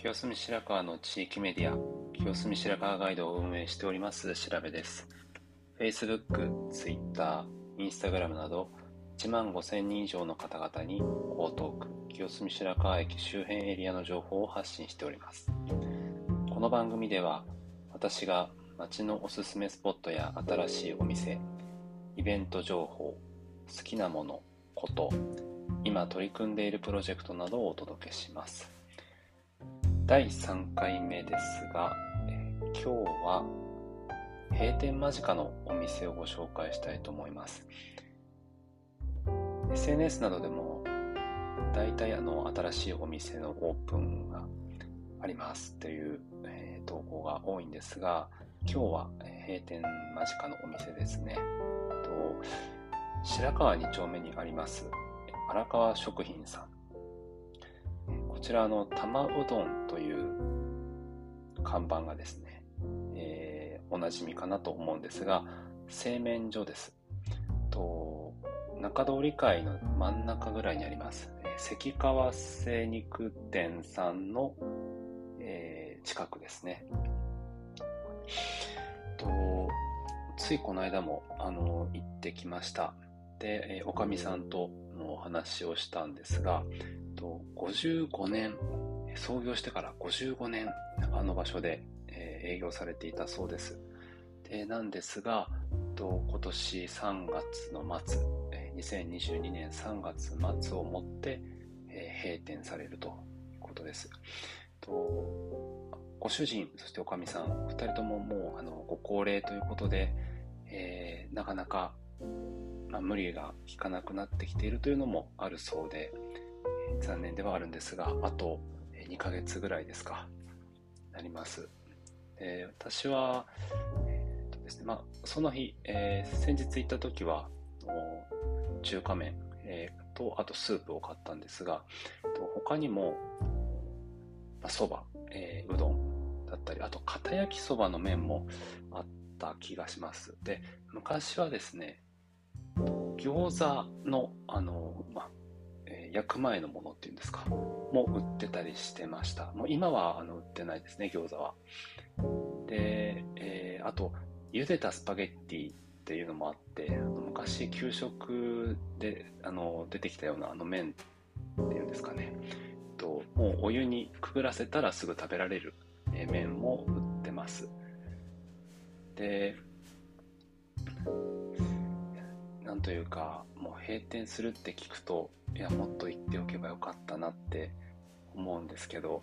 清澄白河の地域メディア、清澄白河ガイドを運営しております調べです。Facebook、Twitter、Instagram など1万5000人以上の方々に江東区清澄白河駅周辺エリアの情報を発信しております。この番組では私が街のおすすめスポットや新しいお店、イベント情報、好きなもの、こと、今取り組んでいるプロジェクトなどをお届けします。第3回目ですが、え、今日は閉店間近のお店をご紹介したいと思います。SNS などでも大体あの新しいお店のオープンがありますという、えー、投稿が多いんですが、今日は閉店間近のお店ですね。と白川2丁目にあります荒川食品さんこちらの玉うどんという看板がですね、えー、おなじみかなと思うんですが、製麺所です。と中通り会の真ん中ぐらいにあります、関川精肉店さんの、えー、近くですね。とついこの間もあの行ってきました。で、えー、おかみさんとのお話をしたんですが、と55年、創業してから55年、あの場所で、えー、営業されていたそうです。でなんですが、と今年3月の末、えー、2022年3月末をもって、えー、閉店されるということです。とご主人、そしておかみさん、お二人とももうあのご高齢ということで、えー、なかなか、まあ、無理が効かなくなってきているというのもあるそうで、残念ではあるんですが、あと2ヶ月ぐらいですか、なります。え、私は、えーとですねまあ、その日、えー、先日行った時は、中華麺、えー、と、あとスープを買ったんですが、他にも、そ、ま、ば、えー、うどんだったり、あと、片焼きそばの麺もあった気がします。で、昔はですね、餃子の、あの、まあ、え焼く前のものっていうんですか、も売ってたりしてました。もう今はあの売ってないですね、餃子は。で、えー、あと、茹でたスパゲッティっていうのもあって、あの昔給食であの出てきたようなあの麺っていうんですかね、えっともうお湯にくぐらせたらすぐ食べられるえ麺も売ってます。で、なんというか、もう閉店するって聞くと、いや、もっと言っておけばよかったなって思うんですけど、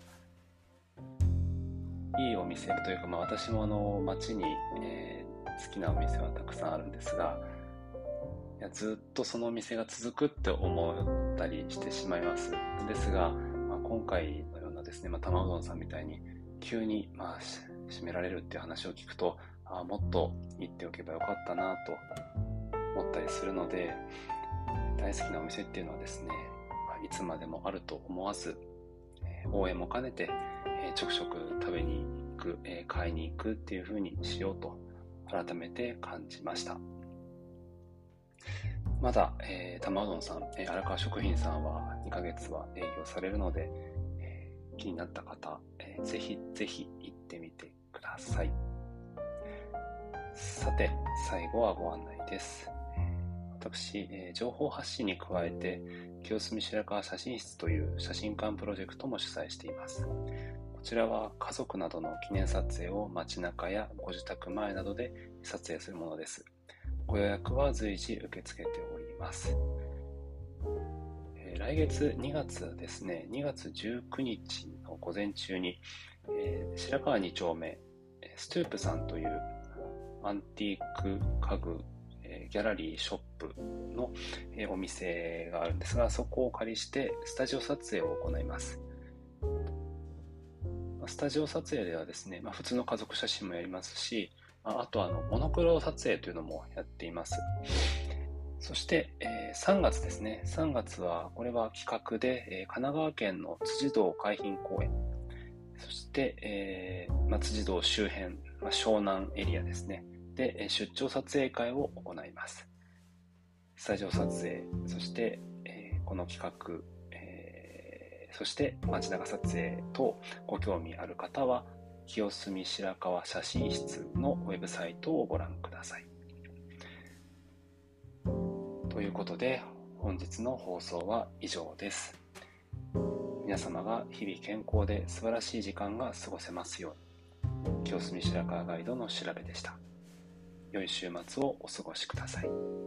いいお店というか、まあ、私もあの街に、えー、好きなお店はたくさんあるんですがいやずっとそのお店が続くって思ったりしてしまいます。ですが、まあ、今回のようなですね、まあ、玉うどんさんみたいに急に、まあ、閉められるっていう話を聞くとあもっと言っておけばよかったなと思ったりするので大好きなお店っていうのはですね、いつまでもあると思わず、応援も兼ねて、ちょくちょく食べに行く、買いに行くっていう風にしようと改めて感じました。まだ、えー、玉うどんさん、え、荒川食品さんは2ヶ月は営業されるので、えー、気になった方、えー、ぜひぜひ行ってみてください。さて、最後はご案内です。私、えー、情報発信に加えて、清澄白河写真室という写真館プロジェクトも主催しています。こちらは家族などの記念撮影を街中やご自宅前などで撮影するものです。ご予約は随時受け付けております。え、来月2月ですね、2月19日の午前中に、えー、白川2丁目、ストゥープさんというアンティーク家具ギャラリーショップのお店があるんですが、そこを借りしてスタジオ撮影を行います。スタジオ撮影ではですね、まあ、普通の家族写真もやりますし、あとあのモノクロ撮影というのもやっています。そして、えー、3月ですね。3月は、これは企画で、えー、神奈川県の辻堂海浜公園、そして、えーまあ、辻堂周辺、まあ、湘南エリアですね。で、出張撮影会を行います。スタジオ撮影、そして、この企画、そして街中撮影等ご興味ある方は清澄白河写真室のウェブサイトをご覧ください。ということで本日の放送は以上です。皆様が日々健康で素晴らしい時間が過ごせますように清澄白河ガイドの調べでした。良い週末をお過ごしください。